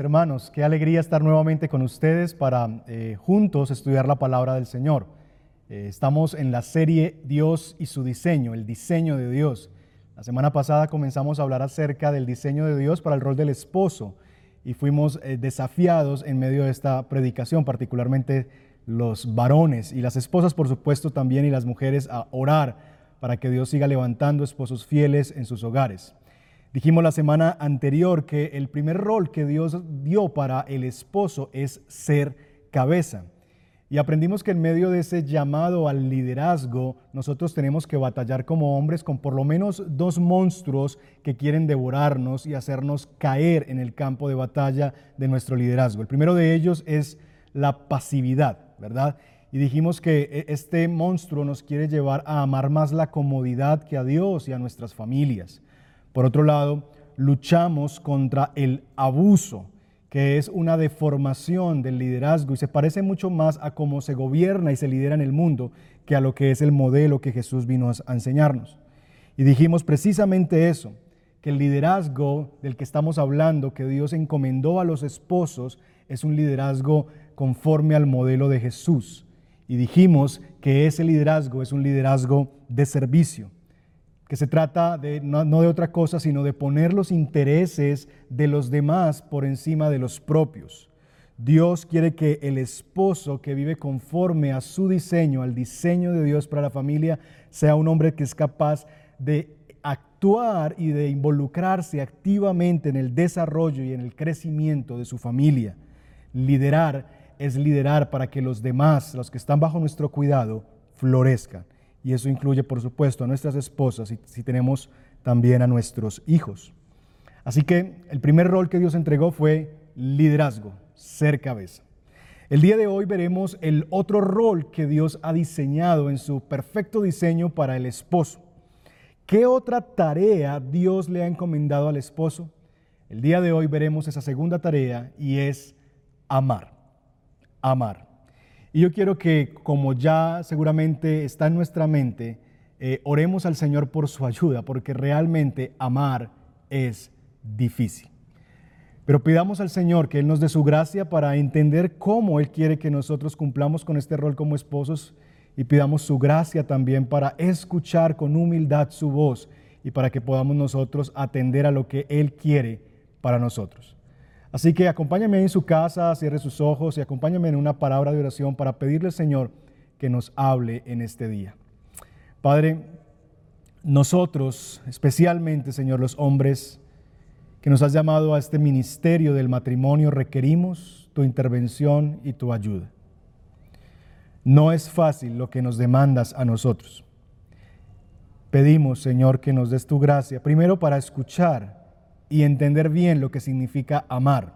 hermanos. Qué alegría estar nuevamente con ustedes para eh, juntos estudiar la palabra del Señor. Eh, estamos en la serie Dios y su diseño, el diseño de Dios. La semana pasada comenzamos a hablar acerca del diseño de Dios para el rol del esposo y fuimos eh, desafiados en medio de esta predicación, particularmente los varones y las esposas, por supuesto, también y las mujeres a orar para que Dios siga levantando esposos fieles en sus hogares. Dijimos la semana anterior que el primer rol que Dios dio para el esposo es ser cabeza. Y aprendimos que en medio de ese llamado al liderazgo, nosotros tenemos que batallar como hombres con por lo menos dos monstruos que quieren devorarnos y hacernos caer en el campo de batalla de nuestro liderazgo. El primero de ellos es la pasividad, ¿verdad? Y dijimos que e, este monstruo nos quiere llevar a amar más la comodidad que a Dios y a nuestras familias. Por otro lado, luchamos contra el abuso, que es una deformación del liderazgo y se parece mucho más a cómo se gobierna y se lidera en el mundo que a lo que es el modelo que Jesús vino a enseñarnos. Y dijimos precisamente eso, que el liderazgo del que estamos hablando, que Dios encomendó a los esposos, es un liderazgo conforme al modelo de Jesús. Y dijimos que ese liderazgo es un liderazgo de servicio que se trata de, no, de otra cosa, sino de poner los intereses de los demás por encima de los propios. Dios quiere que el esposo que vive conforme a su diseño, al diseño de Dios para la familia, sea un hombre que es capaz de actuar y de involucrarse activamente en el desarrollo y en el crecimiento de su familia. Liderar es liderar para que los demás, los que están bajo nuestro cuidado, florezcan y eso incluye, por supuesto, a nuestras esposas y si tenemos también a nuestros hijos. Así que el primer rol que Dios entregó fue liderazgo, ser cabeza. El día de hoy veremos el otro rol que Dios ha diseñado en su perfecto diseño para el esposo. ¿Qué otra tarea Dios le ha encomendado al esposo? El día de hoy veremos esa segunda tarea y es amar. Amar. Y yo quiero que, como ya seguramente está en nuestra mente, eh, oremos al Señor por su ayuda, porque realmente amar es difícil. Pero pidamos al Señor que Él nos dé su gracia para entender cómo Él quiere que nosotros cumplamos con este rol como esposos y pidamos su gracia también para escuchar con humildad su voz y para que podamos nosotros atender a lo que Él quiere para nosotros. Así que acompáñame en su casa, cierre sus ojos y acompáñame en una palabra de oración para pedirle al Señor que nos hable en este día. Padre, nosotros, especialmente, Señor, los hombres que nos has llamado a este ministerio del matrimonio, requerimos tu intervención y tu ayuda. No es fácil lo que nos demandas a nosotros. Pedimos, Señor, que nos des tu gracia, primero para escuchar y entender bien lo que significa amar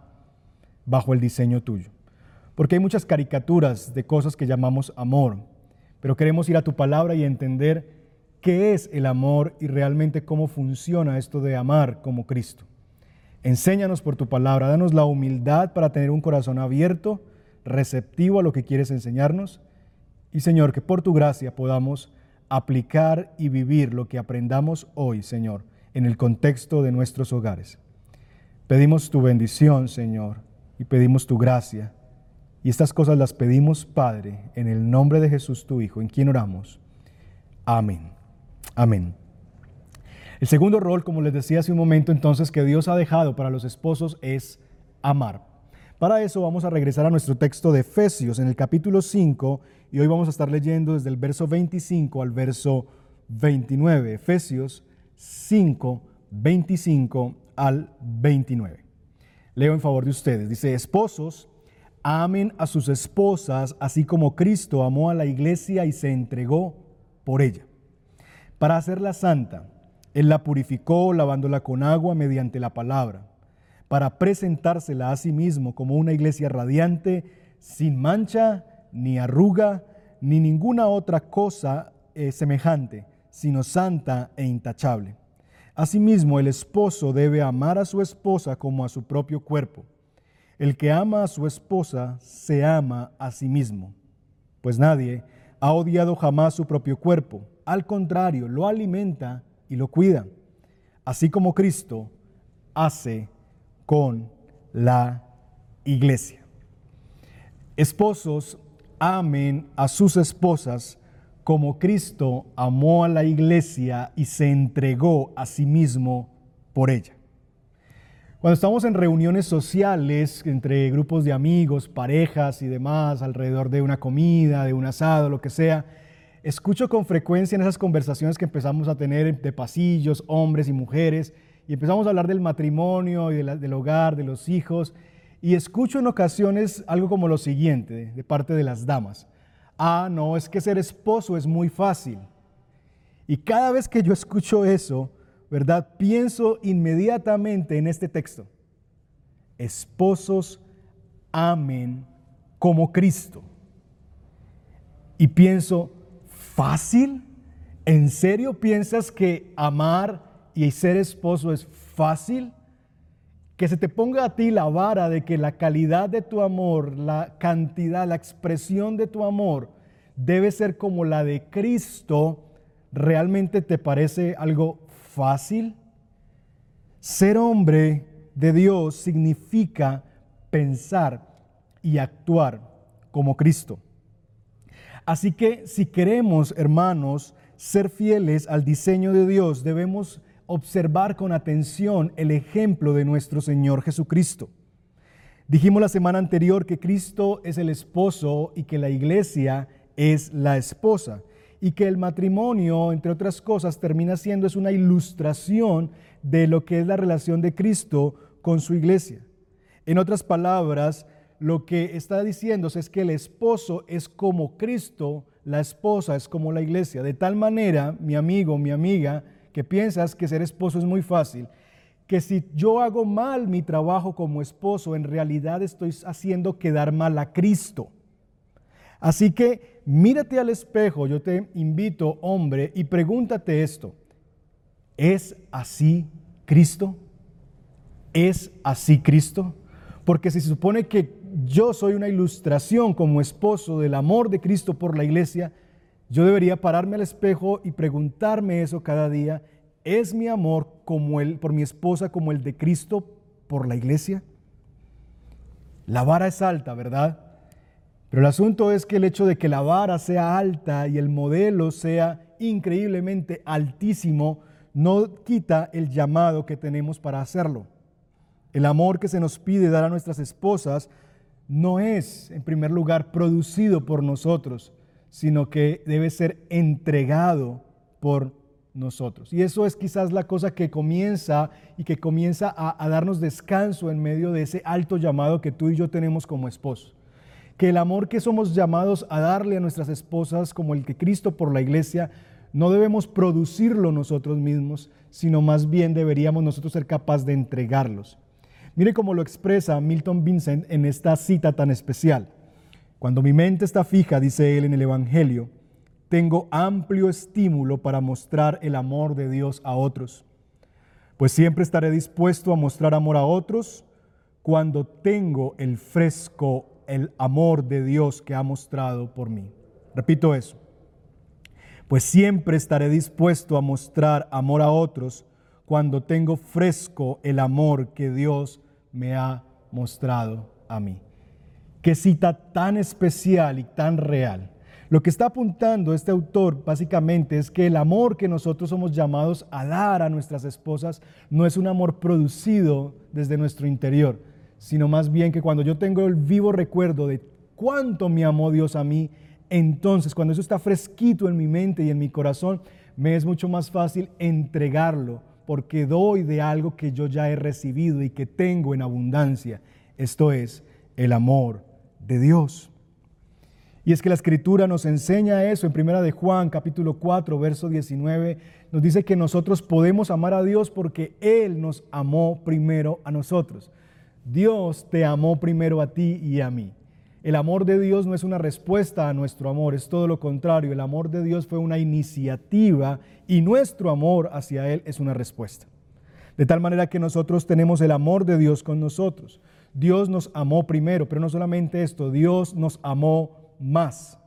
bajo el diseño tuyo. Porque hay muchas caricaturas de cosas que llamamos amor, pero queremos ir a tu palabra y entender qué es el amor y realmente cómo funciona esto de amar como Cristo. Enséñanos por tu palabra, danos la humildad para tener un corazón abierto, receptivo a lo que quieres enseñarnos. Y Señor, que por tu gracia podamos aplicar y vivir lo que aprendamos hoy, Señor en el contexto de nuestros hogares. Pedimos tu bendición, Señor, y pedimos tu gracia. Y estas cosas las pedimos, Padre, en el nombre de Jesús, tu Hijo, en quien oramos. Amén. Amén. El segundo rol, como les decía hace un momento entonces, que Dios ha dejado para los esposos es amar. Para eso vamos a regresar a nuestro texto de Efesios en el capítulo 5 y hoy vamos a estar leyendo desde el verso 25 al verso 29. Efesios 5, 25 al 29. Leo en favor de ustedes. Dice, esposos, amen a sus esposas, así como Cristo amó a la iglesia y se entregó por ella. Para hacerla santa, Él la purificó lavándola con agua mediante la palabra, para presentársela a sí mismo como una iglesia radiante, sin mancha, ni arruga, ni ninguna otra cosa eh, semejante sino santa e intachable. Asimismo, el esposo debe amar a su esposa como a su propio cuerpo. El que ama a su esposa se ama a sí mismo, pues nadie ha odiado jamás su propio cuerpo. Al contrario, lo alimenta y lo cuida, así como Cristo hace con la iglesia. Esposos, amen a sus esposas como Cristo amó a la iglesia y se entregó a sí mismo por ella. Cuando estamos en reuniones sociales entre grupos de amigos, parejas y demás, alrededor de una comida, de un asado, lo que sea, escucho con frecuencia en esas conversaciones que empezamos a tener de pasillos, hombres y mujeres, y empezamos a hablar del matrimonio y del hogar, de los hijos, y escucho en ocasiones algo como lo siguiente de parte de las damas. Ah, no, es que ser esposo es muy fácil. Y cada vez que yo escucho eso, ¿verdad? Pienso inmediatamente en este texto. Esposos amen como Cristo. Y pienso, ¿fácil? ¿En serio piensas que amar y ser esposo es fácil? Que se te ponga a ti la vara de que la calidad de tu amor, la cantidad, la expresión de tu amor debe ser como la de Cristo, ¿realmente te parece algo fácil? Ser hombre de Dios significa pensar y actuar como Cristo. Así que si queremos, hermanos, ser fieles al diseño de Dios, debemos observar con atención el ejemplo de nuestro Señor Jesucristo. Dijimos la semana anterior que Cristo es el esposo y que la iglesia es la esposa y que el matrimonio, entre otras cosas, termina siendo es una ilustración de lo que es la relación de Cristo con su iglesia. En otras palabras, lo que está diciéndose es que el esposo es como Cristo, la esposa es como la iglesia. De tal manera, mi amigo, mi amiga, que piensas que ser esposo es muy fácil, que si yo hago mal mi trabajo como esposo, en realidad estoy haciendo quedar mal a Cristo. Así que mírate al espejo, yo te invito, hombre, y pregúntate esto. ¿Es así Cristo? ¿Es así Cristo? Porque si se supone que yo soy una ilustración como esposo del amor de Cristo por la iglesia, yo debería pararme al espejo y preguntarme eso cada día. ¿Es mi amor como el, por mi esposa como el de Cristo por la iglesia? La vara es alta, ¿verdad? Pero el asunto es que el hecho de que la vara sea alta y el modelo sea increíblemente altísimo no quita el llamado que tenemos para hacerlo. El amor que se nos pide dar a nuestras esposas no es, en primer lugar, producido por nosotros, sino que debe ser entregado por nosotros. Y eso es quizás la cosa que comienza y que comienza a, darnos descanso en medio de ese alto llamado que tú y yo tenemos como esposos. Que el amor que somos llamados a darle a nuestras esposas, como el que Cristo por la iglesia, no debemos producirlo nosotros mismos, sino más bien deberíamos nosotros ser capaces de entregarlos. Mire cómo lo expresa Milton Vincent en esta cita tan especial. Cuando mi mente está fija, dice él en el Evangelio, tengo amplio estímulo para mostrar el amor de Dios a otros. Pues siempre estaré dispuesto a mostrar amor a otros cuando tengo el fresco, el amor de Dios que ha mostrado por mí. Repito eso. Pues siempre estaré dispuesto a mostrar amor a otros cuando tengo fresco el amor que Dios me ha mostrado a mí. Qué cita tan especial y tan real. Lo que está apuntando este autor básicamente es que el amor que nosotros somos llamados a dar a nuestras esposas no es un amor producido desde nuestro interior, sino más bien que cuando yo tengo el vivo recuerdo de cuánto me amó Dios a mí, entonces cuando eso está fresquito en mi mente y en mi corazón, me es mucho más fácil entregarlo porque doy de algo que yo ya he recibido y que tengo en abundancia. Esto es el amor de Dios. Y es que la escritura nos enseña eso en primera de Juan capítulo 4 verso 19 nos dice que nosotros podemos amar a Dios porque él nos amó primero a nosotros. Dios te amó primero a ti y a mí. El amor de Dios no es una respuesta a nuestro amor, es todo lo contrario. El amor de Dios fue una iniciativa y nuestro amor hacia Él es una respuesta. De tal manera que nosotros tenemos el amor de Dios con nosotros. Dios nos amó primero, pero no solamente esto, Dios nos amó más.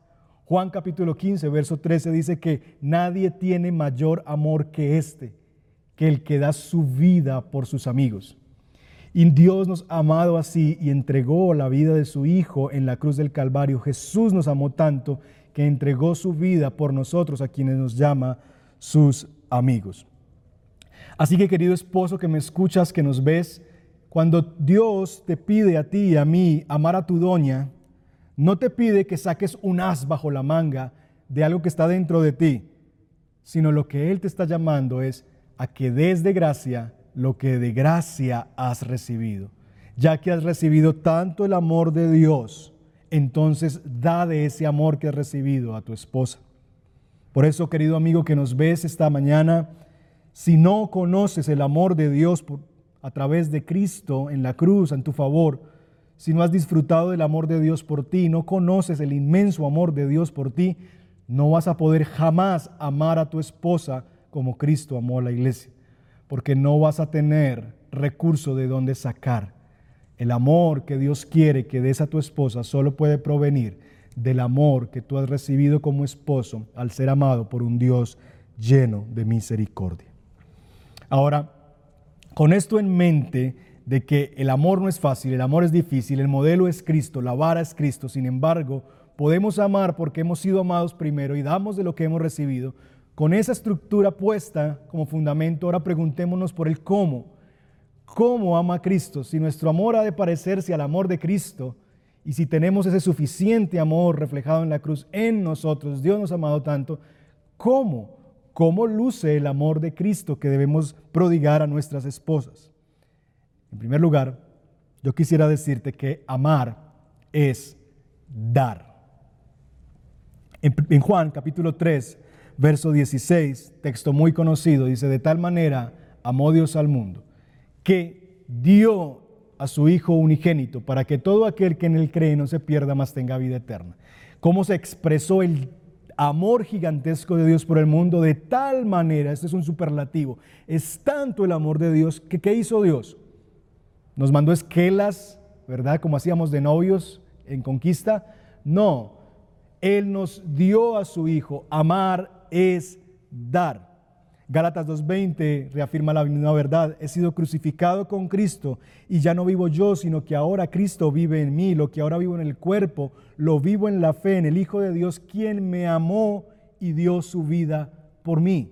Juan capítulo 15, verso 13 dice que nadie tiene mayor amor que este, que el que da su vida por sus amigos. Y Dios nos ha amado así y entregó la vida de su Hijo en la cruz del Calvario. Jesús nos amó tanto que entregó su vida por nosotros, a quienes nos llama sus amigos. Así que querido esposo que me escuchas, que nos ves, cuando Dios te pide a ti y a mí amar a tu doña, no te pide que saques un as bajo la manga de algo que está dentro de ti, sino lo que Él te está llamando es a que des de gracia lo que de gracia has recibido. Ya que has recibido tanto el amor de Dios, entonces da de ese amor que has recibido a tu esposa. Por eso, querido amigo que nos ves esta mañana, si no conoces el amor de Dios a través de Cristo en la cruz en tu favor, si no has disfrutado del amor de Dios por ti, no conoces el inmenso amor de Dios por ti, no vas a poder jamás amar a tu esposa como Cristo amó a la iglesia porque no vas a tener recurso de dónde sacar. El amor que Dios quiere que des a tu esposa solo puede provenir del amor que tú has recibido como esposo al ser amado por un Dios lleno de misericordia. Ahora, con esto en mente de que el amor no es fácil, el amor es difícil, el modelo es Cristo, la vara es Cristo, sin embargo, podemos amar porque hemos sido amados primero y damos de lo que hemos recibido, con esa estructura puesta como fundamento, ahora preguntémonos por el cómo. ¿Cómo ama Cristo? Si nuestro amor ha de parecerse al amor de Cristo y si tenemos ese suficiente amor reflejado en la cruz en nosotros, Dios nos ha amado tanto, ¿cómo? ¿Cómo luce el amor de Cristo que debemos prodigar a nuestras esposas? En primer lugar, yo quisiera decirte que amar es dar. En, Juan capítulo 3, verso 16, texto muy conocido, dice, de tal manera amó Dios al mundo, que dio a su Hijo unigénito para que todo aquel que en él cree no se pierda, más tenga vida eterna. ¿Cómo se expresó el amor gigantesco de Dios por el mundo? De tal manera, este es un superlativo, es tanto el amor de Dios que ¿qué hizo Dios? Nos mandó esquelas, ¿verdad? Como hacíamos de novios en conquista. No, Él nos dio a su Hijo amar es dar. Gálatas 2.20 reafirma la misma verdad. He sido crucificado con Cristo y ya no vivo yo, sino que ahora Cristo vive en mí. Lo que ahora vivo en el cuerpo, lo vivo en la fe, en el Hijo de Dios, quien me amó y dio su vida por mí.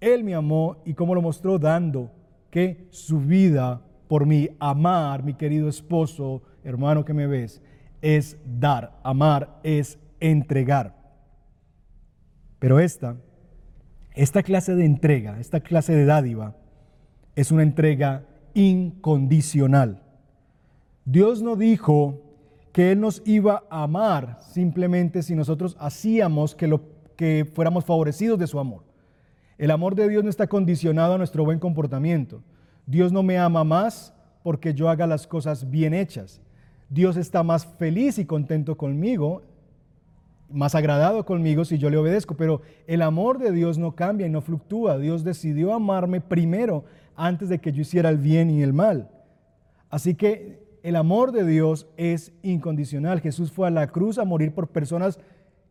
Él me amó y como lo mostró dando que su vida por mí. Amar, mi querido esposo, hermano que me ves, es dar. Amar es entregar. Pero esta, esta clase de entrega, esta clase de dádiva, es una entrega incondicional. Dios no dijo que Él nos iba a amar simplemente si nosotros hacíamos que, lo, que fuéramos favorecidos de su amor. El amor de Dios no está condicionado a nuestro buen comportamiento. Dios no me ama más porque yo haga las cosas bien hechas. Dios está más feliz y contento conmigo más agradado conmigo si yo le obedezco, pero el amor de Dios no cambia y no fluctúa. Dios decidió amarme primero antes de que yo hiciera el bien y el mal. Así que el amor de Dios es incondicional. Jesús fue a la cruz a morir por personas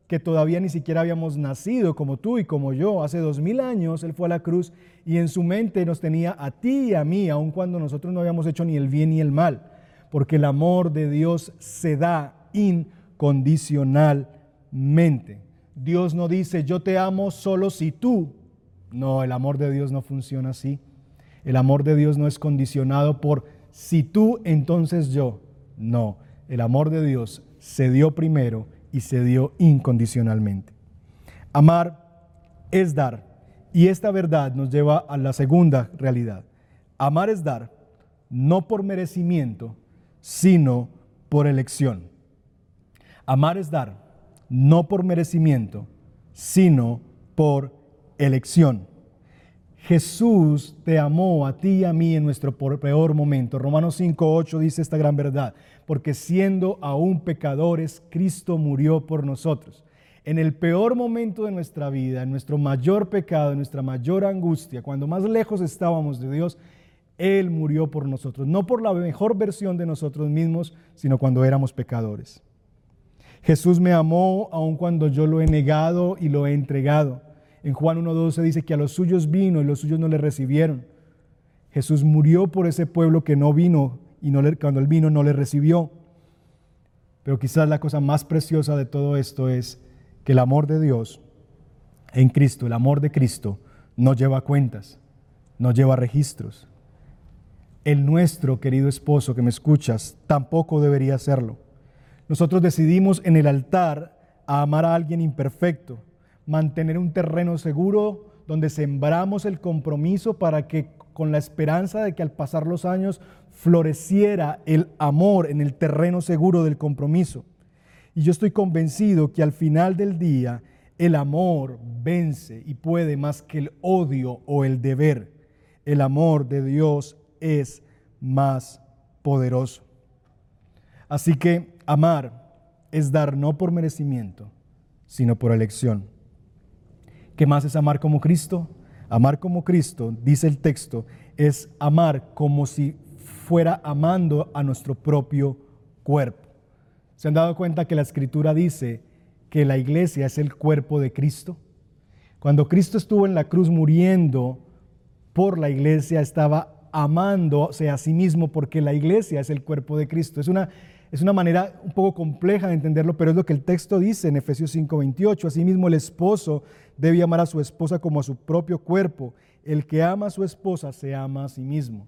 que todavía ni siquiera habíamos nacido, como tú y como yo. Hace dos mil años Él fue a la cruz y en su mente nos tenía a ti y a mí, aun cuando nosotros no habíamos hecho ni el bien ni el mal, porque el amor de Dios se da incondicional mente. Dios no dice, yo te amo solo si tú. No, el amor de Dios no funciona así. El amor de Dios no es condicionado por si tú, entonces yo. No, el amor de Dios se dio primero y se dio incondicionalmente. Amar es dar. Y esta verdad nos lleva a la segunda realidad. Amar es dar, no por merecimiento, sino por elección. Amar es dar no por merecimiento, sino por elección. Jesús te amó a ti y a mí en nuestro peor momento. Romanos 5.8 dice esta gran verdad, porque siendo aún pecadores, Cristo murió por nosotros. En el peor momento de nuestra vida, en nuestro mayor pecado, en nuestra mayor angustia, cuando más lejos estábamos de Dios, Él murió por nosotros, no por la mejor versión de nosotros mismos, sino cuando éramos pecadores. Jesús me amó aun cuando yo lo he negado y lo he entregado. En Juan 1.12 dice que a los suyos vino y los suyos no le recibieron. Jesús murió por ese pueblo que no vino y no cuando él vino no le recibió. Pero quizás la cosa más preciosa de todo esto es que el amor de Dios en Cristo, el amor de Cristo, no lleva cuentas, no lleva registros. El nuestro, querido esposo que me escuchas, tampoco debería hacerlo. Nosotros decidimos en el altar a amar a alguien imperfecto, mantener un terreno seguro donde sembramos el compromiso para que con la esperanza de que al pasar los años floreciera el amor en el terreno seguro del compromiso. Y yo estoy convencido que al final del día el amor vence y puede más que el odio o el deber. El amor de Dios es más poderoso. Así que amar es dar no por merecimiento, sino por elección. ¿Qué más es amar como Cristo? Amar como Cristo, dice el texto, es amar como si fuera amando a nuestro propio cuerpo. ¿Se han dado cuenta que la escritura dice que la iglesia es el cuerpo de Cristo? Cuando Cristo estuvo en la cruz muriendo por la iglesia, estaba amándose a sí mismo porque la iglesia es el cuerpo de Cristo. Es una, es una manera un poco compleja de entenderlo, pero es lo que el texto dice en Efesios 5:28. Asimismo, el esposo debe amar a su esposa como a su propio cuerpo. El que ama a su esposa se ama a sí mismo.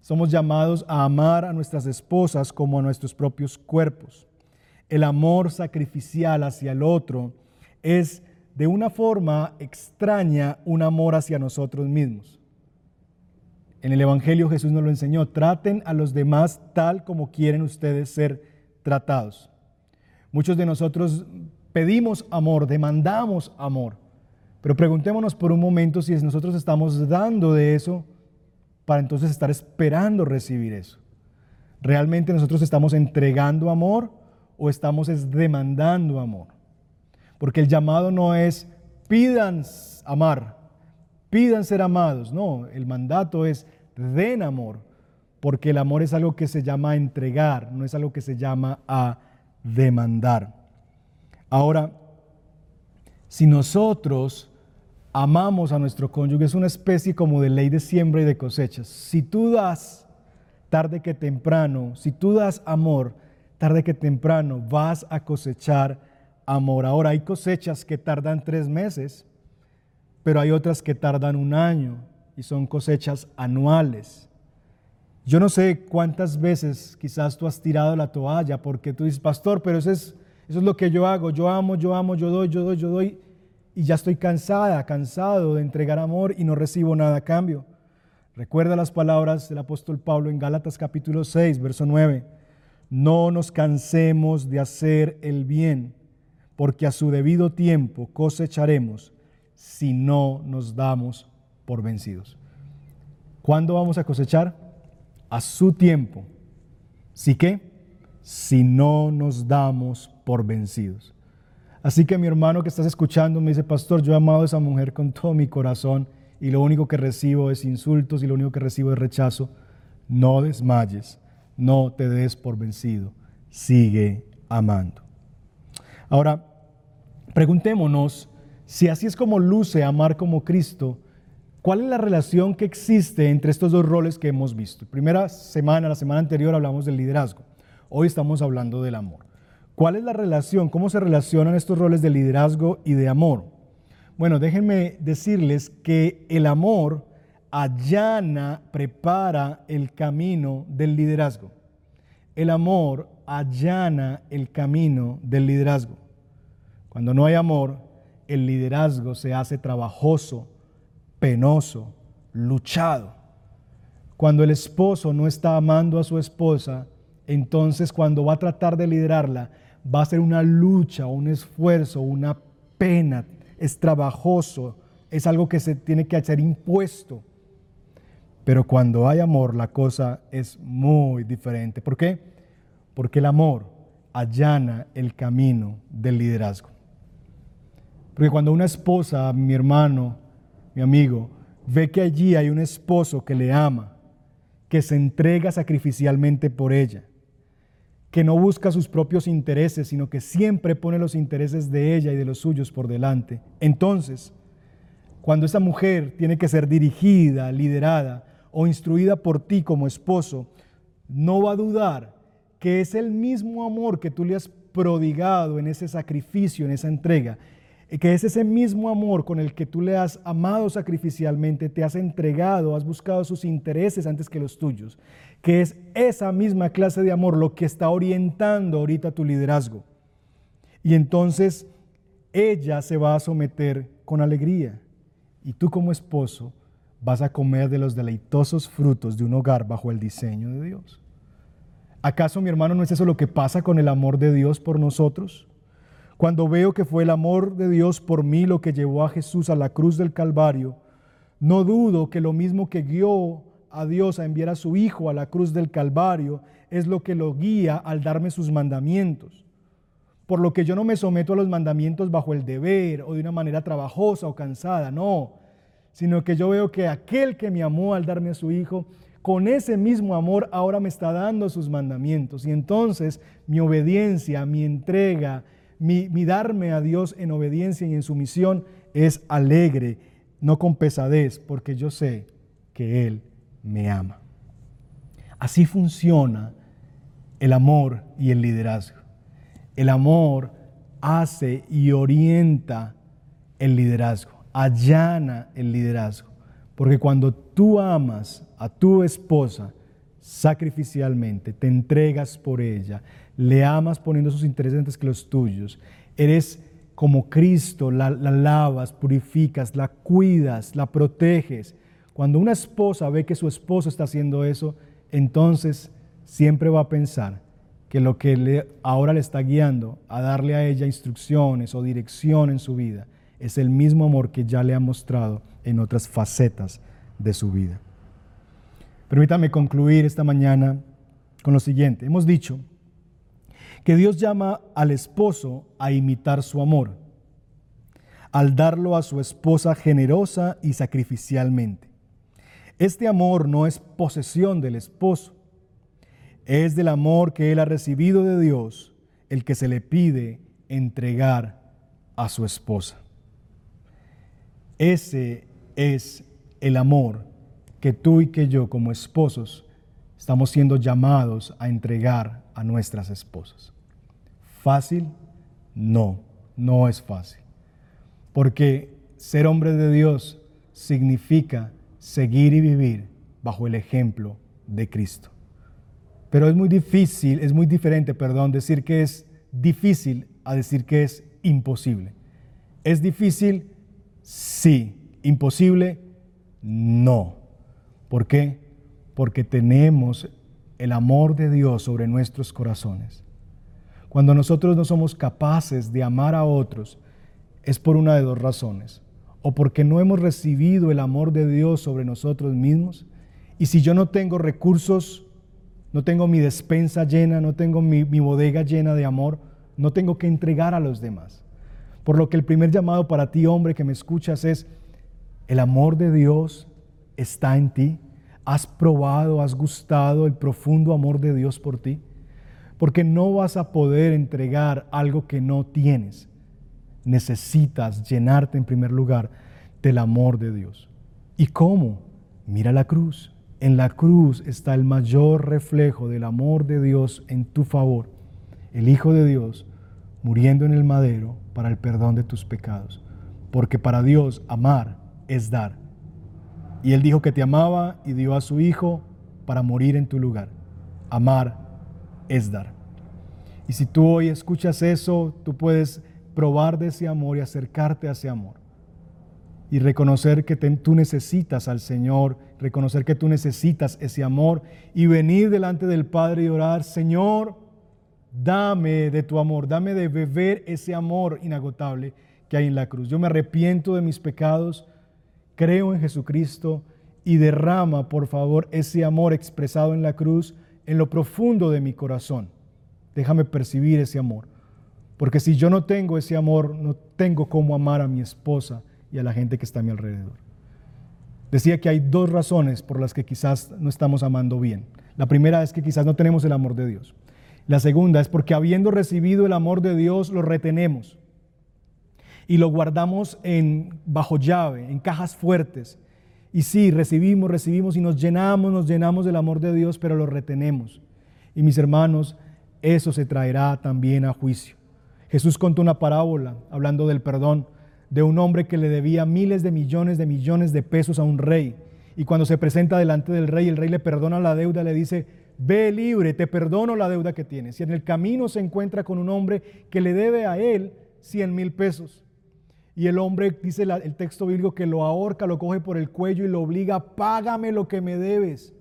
Somos llamados a amar a nuestras esposas como a nuestros propios cuerpos. El amor sacrificial hacia el otro es de una forma extraña un amor hacia nosotros mismos. En el Evangelio Jesús nos lo enseñó, traten a los demás tal como quieren ustedes ser tratados. Muchos de nosotros pedimos amor, demandamos amor, pero preguntémonos por un momento si nosotros estamos dando de eso para entonces estar esperando recibir eso. ¿Realmente nosotros estamos entregando amor o estamos demandando amor? Porque el llamado no es pidan amar, pidan ser amados. No, el mandato es den amor, porque el amor es algo que se llama entregar, no es algo que se llama a demandar. Ahora, si nosotros amamos a nuestro cónyuge, es una especie como de ley de siembra y de cosechas. Si tú das tarde que temprano, si tú das amor, tarde que temprano vas a cosechar amor. Ahora hay cosechas que tardan tres meses, pero hay otras que tardan un año y son cosechas anuales. Yo no sé cuántas veces quizás tú has tirado la toalla porque tú dices, pastor, pero eso es, eso es lo que yo hago, yo amo, yo amo, yo doy, yo doy, yo doy y ya estoy cansada, cansado de entregar amor y no recibo nada a cambio. Recuerda las palabras del apóstol Pablo en Gálatas capítulo 6, verso 9. No nos cansemos de hacer el bien, porque a su debido tiempo cosecharemos si no nos damos por vencidos. ¿Cuándo vamos a cosechar? A su tiempo. ¿Sí qué? Si no nos damos por vencidos. Así que mi hermano que estás escuchando me dice, pastor, yo he amado a esa mujer con todo mi corazón y lo único que recibo es insultos y lo único que recibo es rechazo. No desmayes, no te des por vencido, sigue amando. Ahora, preguntémonos si así es como luce amar como Cristo, ¿cuál es la relación que existe entre estos dos roles que hemos visto? Primera semana, la semana anterior hablamos del liderazgo, hoy estamos hablando del amor. ¿Cuál es la relación? ¿Cómo se relacionan estos roles de liderazgo y de amor? Bueno, déjenme decirles que el amor allana, prepara el camino del liderazgo. El amor allana el camino del liderazgo. Cuando no hay amor, el liderazgo se hace trabajoso, penoso, luchado. Cuando el esposo no está amando a su esposa, entonces cuando va a tratar de liderarla, va a ser una lucha, un esfuerzo, una pena, es trabajoso, es algo que se tiene que hacer impuesto. Pero cuando hay amor, la cosa es muy diferente. ¿Por qué? Porque el amor allana el camino del liderazgo. Porque cuando una esposa, mi hermano, mi amigo, ve que allí hay un esposo que le ama, que se entrega sacrificialmente por ella, que no busca sus propios intereses, sino que siempre pone los intereses de ella y de los suyos por delante. Entonces, cuando esa mujer tiene que ser dirigida, liderada, o instruida por ti como esposo, no va a dudar que es el mismo amor que tú le has prodigado en ese sacrificio, en esa entrega, que es ese mismo amor con el que tú le has amado sacrificialmente, te has entregado, has buscado sus intereses antes que los tuyos, que es esa misma clase de amor lo que está orientando ahorita tu liderazgo. Y entonces ella se va a someter con alegría y tú como esposo vas a comer de los deleitosos frutos de un hogar bajo el diseño de Dios. ¿Acaso, mi hermano, no es eso lo que pasa con el amor de Dios por nosotros? Cuando veo que fue el amor de Dios por mí lo que llevó a Jesús a la cruz del Calvario, no dudo que lo mismo que guió a Dios a enviar a su Hijo a la cruz del Calvario es lo que lo guía al darme sus mandamientos. Por lo que yo no me someto a los mandamientos bajo el deber o de una manera trabajosa o cansada, no, sino que yo veo que aquel que me amó al darme a su Hijo, con ese mismo amor ahora me está dando sus mandamientos. Y entonces mi obediencia, mi entrega, mi, darme a Dios en obediencia y en sumisión es alegre, no con pesadez, porque yo sé que Él me ama. Así funciona el amor y el liderazgo. El amor hace y orienta el liderazgo, allana el liderazgo. Porque cuando tú amas a tu esposa sacrificialmente, te entregas por ella, le amas poniendo sus intereses antes que los tuyos, eres como Cristo, la, la lavas, purificas, la cuidas, la proteges, cuando una esposa ve que su esposo está haciendo eso, entonces siempre va a pensar que lo que ahora le está guiando a darle a ella instrucciones o dirección en su vida es el mismo amor que ya le ha mostrado en otras facetas de su vida. Permítame concluir esta mañana con lo siguiente. Hemos dicho que Dios llama al esposo a imitar su amor, al darlo a su esposa generosa y sacrificialmente. Este amor no es posesión del esposo, es del amor que él ha recibido de Dios el que se le pide entregar a su esposa. Ese es el amor que tú y que yo como esposos estamos siendo llamados a entregar a nuestras esposas. ¿Fácil? No, no es fácil. Porque ser hombre de Dios significa seguir y vivir bajo el ejemplo de Cristo. Pero es muy difícil, es muy diferente, perdón, decir que es difícil a decir que es imposible. ¿Es difícil? Sí. ¿Imposible? No. ¿Por qué? Porque tenemos el amor de Dios sobre nuestros corazones. Cuando nosotros no somos capaces de amar a otros, es por una de dos razones o porque no hemos recibido el amor de Dios sobre nosotros mismos. Y si yo no tengo recursos, no tengo mi despensa llena, no tengo mi, bodega llena de amor, no tengo que entregar a los demás. Por lo que el primer llamado para ti, hombre, que me escuchas es, el amor de Dios está en ti. ¿Has probado, has gustado el profundo amor de Dios por ti? Porque no vas a poder entregar algo que no tienes necesitas llenarte en primer lugar del amor de Dios. ¿Y cómo? Mira la cruz. En la cruz está el mayor reflejo del amor de Dios en tu favor. El Hijo de Dios muriendo en el madero para el perdón de tus pecados. Porque para Dios amar es dar. Y Él dijo que te amaba y dio a su Hijo para morir en tu lugar. Amar es dar. Y si tú hoy escuchas eso, tú puedes probar de ese amor y acercarte a ese amor. Y reconocer que tú necesitas al Señor, reconocer que tú necesitas ese amor y venir delante del Padre y orar, Señor, dame de tu amor, dame de beber ese amor inagotable que hay en la cruz. Yo me arrepiento de mis pecados, creo en Jesucristo y derrama, por favor, ese amor expresado en la cruz en lo profundo de mi corazón. Déjame percibir ese amor. Porque si yo no tengo ese amor, no tengo cómo amar a mi esposa y a la gente que está a mi alrededor. Decía que hay dos razones por las que quizás no estamos amando bien. La primera es que quizás no tenemos el amor de Dios. La segunda es porque habiendo recibido el amor de Dios, lo retenemos y lo guardamos en, bajo llave, en cajas fuertes. Y sí, recibimos, recibimos y nos llenamos, nos llenamos del amor de Dios, pero lo retenemos. Y mis hermanos, eso se traerá también a juicio. Jesús contó una parábola hablando del perdón de un hombre que le debía miles de millones de millones de pesos a un rey. Y cuando se presenta delante del rey, el rey le perdona la deuda, le dice, ve libre, te perdono la deuda que tienes. Y en el camino se encuentra con un hombre que le debe a él 100 mil pesos. Y el hombre, dice el texto bíblico, que lo ahorca, lo coge por el cuello y lo obliga, págame lo que me debes.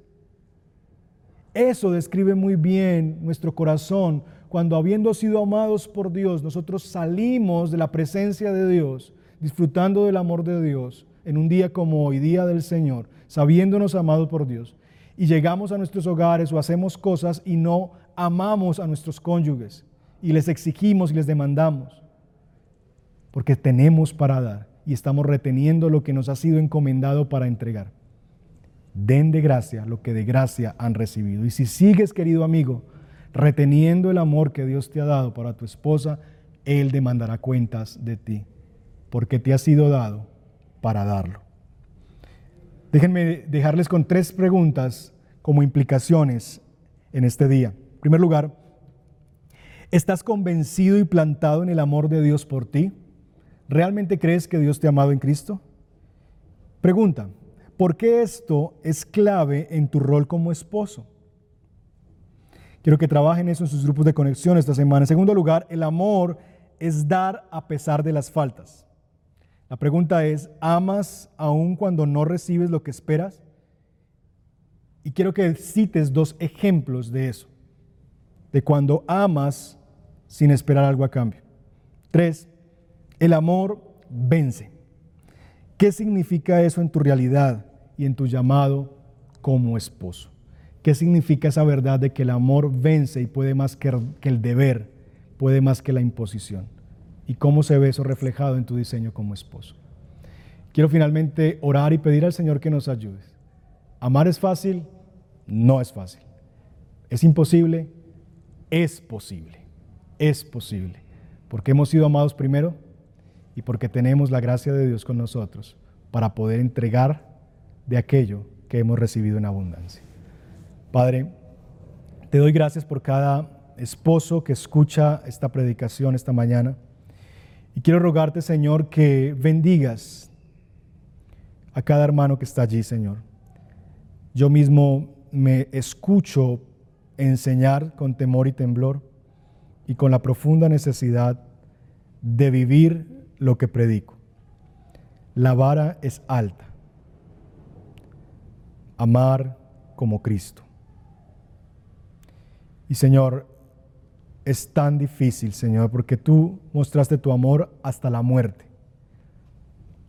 Eso describe muy bien nuestro corazón. Cuando habiendo sido amados por Dios, nosotros salimos de la presencia de Dios, disfrutando del amor de Dios en un día como hoy, día del Señor, sabiéndonos amados por Dios, y llegamos a nuestros hogares o hacemos cosas y no amamos a nuestros cónyuges. Y les exigimos y les demandamos, porque tenemos para dar y estamos reteniendo lo que nos ha sido encomendado para entregar. Den de gracia lo que de gracia han recibido. Y si sigues, querido amigo, reteniendo el amor que Dios te ha dado para tu esposa, Él demandará cuentas de ti, porque te ha sido dado para darlo. Déjenme dejarles con tres preguntas como implicaciones en este día. En primer lugar, ¿estás convencido y plantado en el amor de Dios por ti? ¿Realmente crees que Dios te ha amado en Cristo? Pregunta, ¿por qué esto es clave en tu rol como esposo? Quiero que trabajen eso en sus grupos de conexión esta semana. En segundo lugar, el amor es dar a pesar de las faltas. La pregunta es, ¿amas aún cuando no recibes lo que esperas? Y quiero que cites dos ejemplos de eso, de cuando amas sin esperar algo a cambio. Tres, el amor vence. ¿Qué significa eso en tu realidad y en tu llamado como esposo? ¿Qué significa esa verdad de que el amor vence y puede más que el deber, puede más que la imposición? ¿Y cómo se ve eso reflejado en tu diseño como esposo? Quiero finalmente orar y pedir al Señor que nos ayude. Amar es fácil, no es fácil. Es imposible, es posible. Es posible. Porque hemos sido amados primero y porque tenemos la gracia de Dios con nosotros para poder entregar de aquello que hemos recibido en abundancia. Padre, te doy gracias por cada esposo que escucha esta predicación esta mañana. Y quiero rogarte, Señor, que bendigas a cada hermano que está allí, Señor. Yo mismo me escucho enseñar con temor y temblor y con la profunda necesidad de vivir lo que predico. La vara es alta. Amar como Cristo. Y Señor, es tan difícil, Señor, porque tú mostraste tu amor hasta la muerte.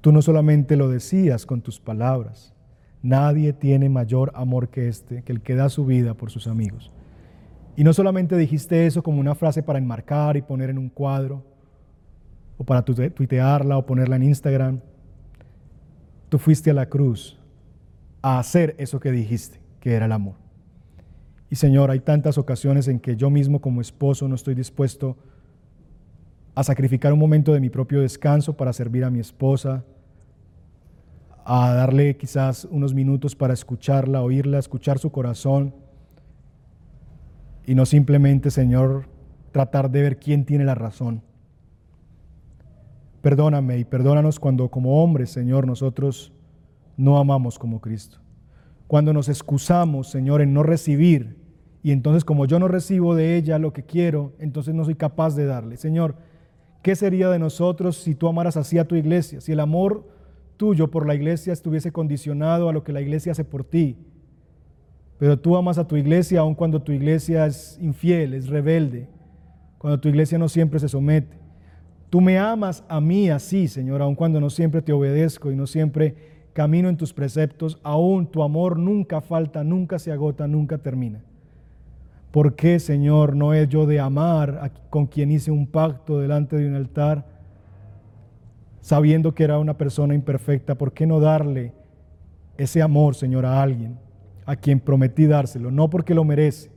Tú no solamente lo decías con tus palabras, nadie tiene mayor amor que este, que el que da su vida por sus amigos. Y no solamente dijiste eso como una frase para enmarcar y poner en un cuadro, o para tuitearla o ponerla en Instagram. Tú fuiste a la cruz a hacer eso que dijiste, que era el amor. Y Señor, hay tantas ocasiones en que yo mismo como esposo no estoy dispuesto a sacrificar un momento de mi propio descanso para servir a mi esposa, a darle quizás unos minutos para escucharla, oírla, escuchar su corazón y no simplemente, Señor, tratar de ver quién tiene la razón. Perdóname y perdónanos cuando como hombres, Señor, nosotros no amamos como Cristo. Cuando nos excusamos, Señor, en no recibir y entonces como yo no recibo de ella lo que quiero, entonces no soy capaz de darle. Señor, ¿qué sería de nosotros si tú amaras así a tu iglesia? Si el amor tuyo por la iglesia estuviese condicionado a lo que la iglesia hace por ti. Pero tú amas a tu iglesia aun cuando tu iglesia es infiel, es rebelde, cuando tu iglesia no siempre se somete. Tú me amas a mí así, Señor, aun cuando no siempre te obedezco y no siempre camino en tus preceptos, aún tu amor nunca falta, nunca se agota, nunca termina. ¿Por qué, Señor, no es yo de amar con quien hice un pacto delante de un altar, sabiendo que era una persona imperfecta? ¿Por qué no darle ese amor, Señor, a alguien a quien prometí dárselo? No porque lo merece,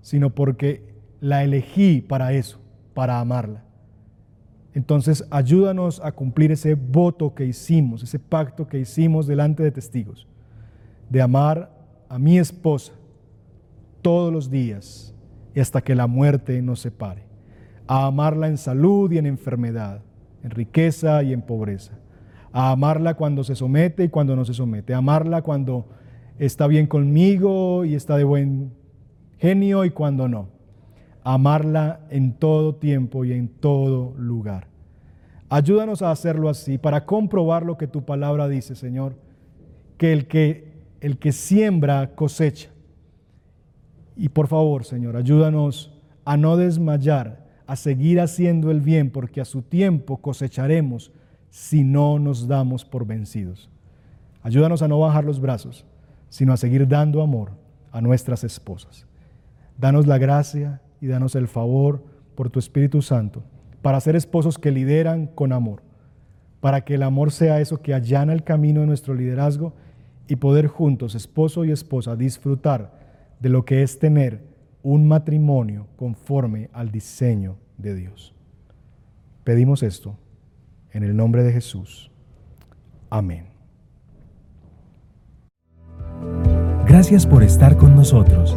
sino porque la elegí para eso, para amarla. Entonces ayúdanos a cumplir ese voto que hicimos, ese pacto que hicimos delante de testigos, de amar a mi esposa todos los días y hasta que la muerte nos separe, a amarla en salud y en enfermedad, en riqueza y en pobreza, a amarla cuando se somete y cuando no se somete, a amarla cuando está bien conmigo y está de buen genio y cuando no, amarla en todo tiempo y en todo lugar. Ayúdanos a hacerlo así para comprobar lo que tu palabra dice, Señor, que el que el que siembra cosecha. Y por favor, Señor, ayúdanos a no desmayar, a seguir haciendo el bien, porque a su tiempo cosecharemos si no nos damos por vencidos. Ayúdanos a no bajar los brazos, sino a seguir dando amor a nuestras esposas. Danos la gracia y danos el favor por tu Espíritu Santo para ser esposos que lideran con amor, para que el amor sea eso que allana el camino de nuestro liderazgo y poder juntos, esposo y esposa, disfrutar de lo que es tener un matrimonio conforme al diseño de Dios. Pedimos esto en el nombre de Jesús. Amén. Gracias por estar con nosotros.